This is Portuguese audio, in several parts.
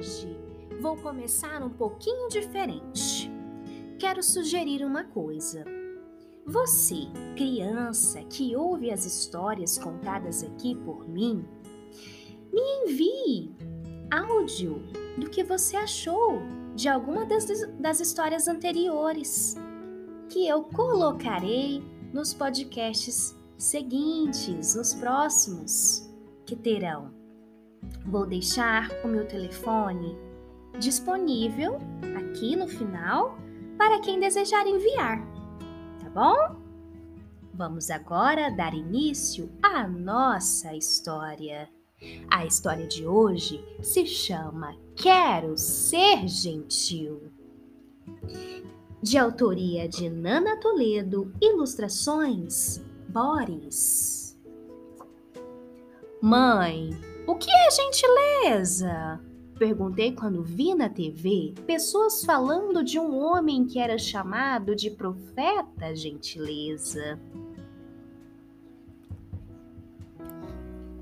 hoje vou começar um pouquinho diferente. Quero sugerir uma coisa. Você, criança que ouve as histórias contadas aqui por mim, me envie áudio do que você achou de alguma das, das histórias anteriores, que eu colocarei nos podcasts seguintes, nos próximos que terão. Vou deixar o meu telefone disponível aqui no final para quem desejar enviar, tá bom? Vamos agora dar início à nossa história. A história de hoje se chama Quero Ser Gentil. De autoria de Nana Toledo, ilustrações Boris. Mãe, o que é gentileza? Perguntei quando vi na TV pessoas falando de um homem que era chamado de profeta gentileza.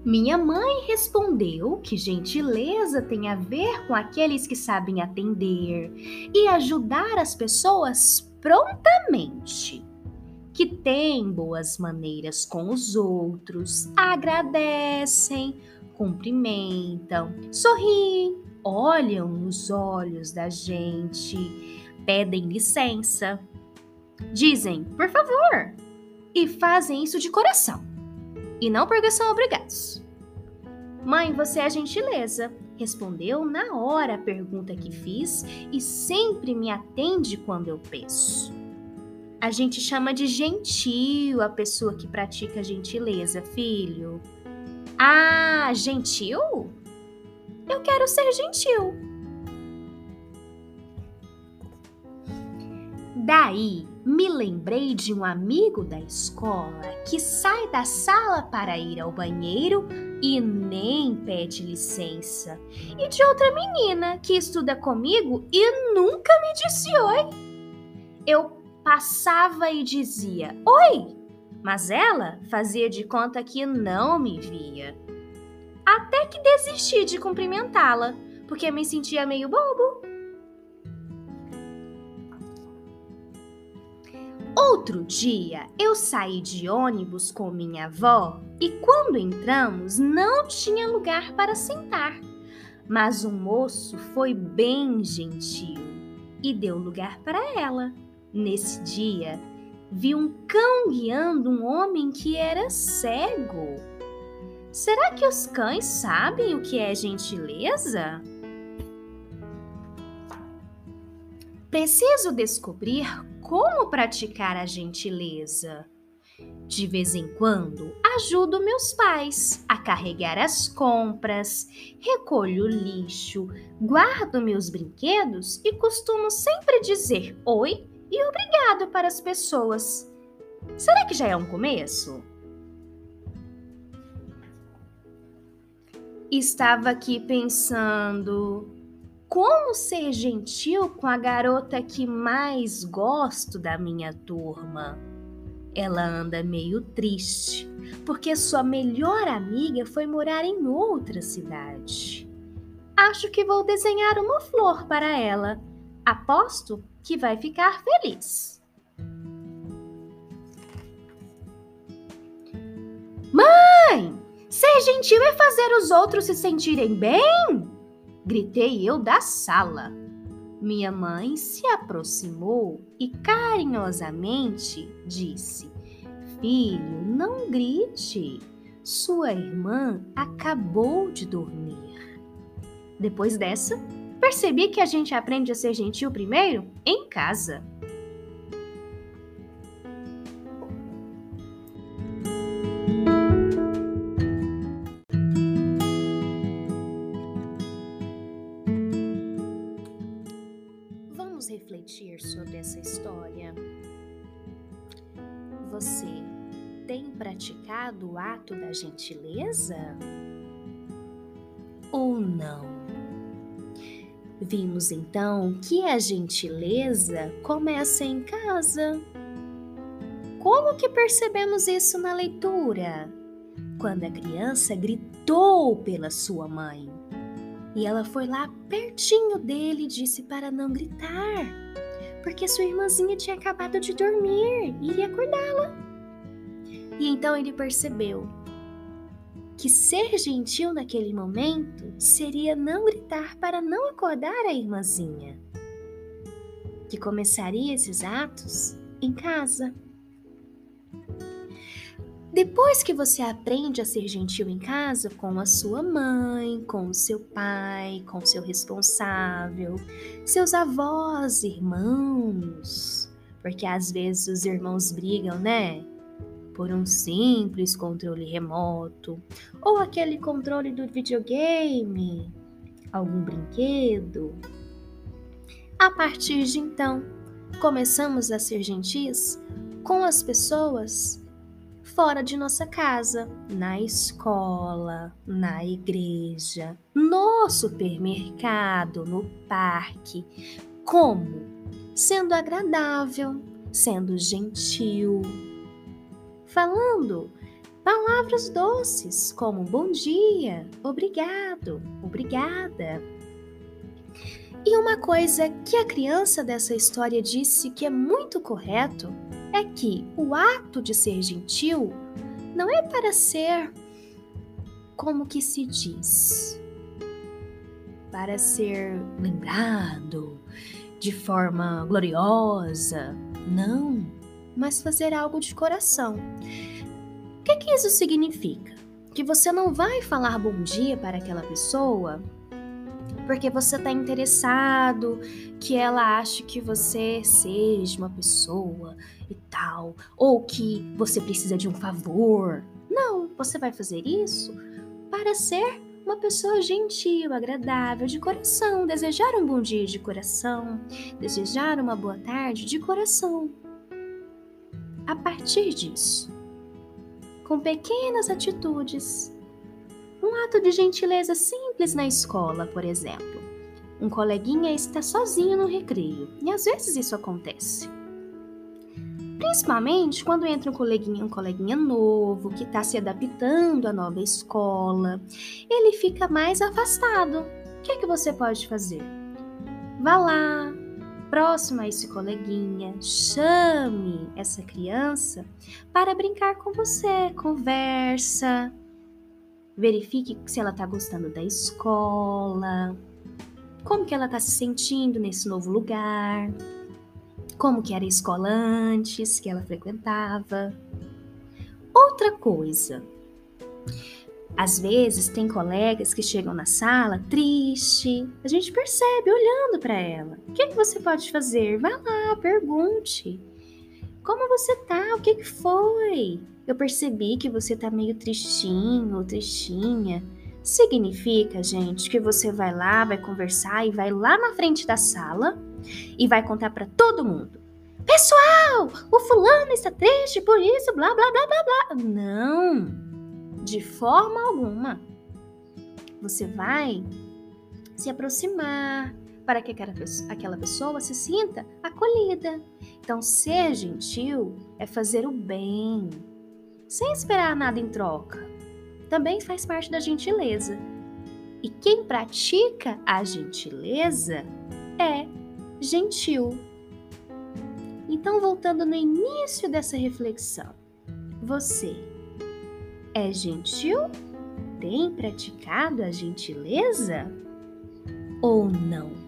Minha mãe respondeu que gentileza tem a ver com aqueles que sabem atender e ajudar as pessoas prontamente, que têm boas maneiras com os outros, agradecem, cumprimentam, sorriem, olham nos olhos da gente, pedem licença, dizem por favor e fazem isso de coração e não porque são obrigados. Mãe, você é gentileza. Respondeu na hora a pergunta que fiz e sempre me atende quando eu peço. A gente chama de gentil a pessoa que pratica gentileza, filho. Ah, gentil? Eu quero ser gentil. Daí me lembrei de um amigo da escola que sai da sala para ir ao banheiro e nem pede licença, e de outra menina que estuda comigo e nunca me disse oi. Eu passava e dizia oi, mas ela fazia de conta que não me via. Até que desisti de cumprimentá-la, porque me sentia meio bobo. Outro dia, eu saí de ônibus com minha avó e quando entramos não tinha lugar para sentar. Mas o moço foi bem gentil e deu lugar para ela. Nesse dia, vi um cão guiando um homem que era cego. Será que os cães sabem o que é gentileza? Preciso descobrir como praticar a gentileza. De vez em quando, ajudo meus pais a carregar as compras, recolho lixo, guardo meus brinquedos e costumo sempre dizer oi e obrigado para as pessoas. Será que já é um começo? Estava aqui pensando. Como ser gentil com a garota que mais gosto da minha turma? Ela anda meio triste, porque sua melhor amiga foi morar em outra cidade. Acho que vou desenhar uma flor para ela. Aposto que vai ficar feliz. Gentil é fazer os outros se sentirem bem? gritei eu da sala. Minha mãe se aproximou e carinhosamente disse: Filho, não grite. Sua irmã acabou de dormir. Depois dessa, percebi que a gente aprende a ser gentil primeiro em casa. Refletir sobre essa história? Você tem praticado o ato da gentileza? Ou não? Vimos então que a gentileza começa em casa. Como que percebemos isso na leitura? Quando a criança gritou pela sua mãe. E ela foi lá pertinho dele e disse para não gritar, porque sua irmãzinha tinha acabado de dormir e iria acordá-la. E então ele percebeu que ser gentil naquele momento seria não gritar para não acordar a irmãzinha, que começaria esses atos em casa. Depois que você aprende a ser gentil em casa com a sua mãe, com o seu pai, com seu responsável, seus avós, irmãos, porque às vezes os irmãos brigam, né? Por um simples controle remoto, ou aquele controle do videogame, algum brinquedo. A partir de então, começamos a ser gentis com as pessoas fora de nossa casa, na escola, na igreja, no supermercado, no parque. Como? Sendo agradável, sendo gentil, falando palavras doces como bom dia, obrigado, obrigada. E uma coisa que a criança dessa história disse que é muito correto é que o ato de ser gentil não é para ser como que se diz, para ser lembrado de forma gloriosa, não, mas fazer algo de coração. O que, que isso significa? Que você não vai falar bom dia para aquela pessoa porque você está interessado que ela ache que você seja uma pessoa e tal, ou que você precisa de um favor. Não, você vai fazer isso para ser uma pessoa gentil, agradável, de coração, desejar um bom dia de coração, desejar uma boa tarde de coração. A partir disso, com pequenas atitudes, um ato de gentileza simples na escola, por exemplo. Um coleguinha está sozinho no recreio, e às vezes isso acontece. Principalmente quando entra um coleguinha, um coleguinha novo que está se adaptando à nova escola, ele fica mais afastado. O que é que você pode fazer? Vá lá, próximo a esse coleguinha, chame essa criança para brincar com você, conversa, verifique se ela está gostando da escola, como que ela está se sentindo nesse novo lugar, como que era a escola antes que ela frequentava. Outra coisa, às vezes tem colegas que chegam na sala triste, a gente percebe olhando para ela. O que, que você pode fazer? Vá lá, pergunte. Como você tá? O que, que foi? Eu percebi que você tá meio tristinho ou tristinha. Significa, gente, que você vai lá, vai conversar e vai lá na frente da sala e vai contar para todo mundo. Pessoal, o fulano está triste por isso, blá blá blá blá blá. Não, de forma alguma. Você vai se aproximar, para que aquela pessoa se sinta acolhida. Então, ser gentil é fazer o bem, sem esperar nada em troca. Também faz parte da gentileza. E quem pratica a gentileza é gentil. Então, voltando no início dessa reflexão, você é gentil? Tem praticado a gentileza ou não?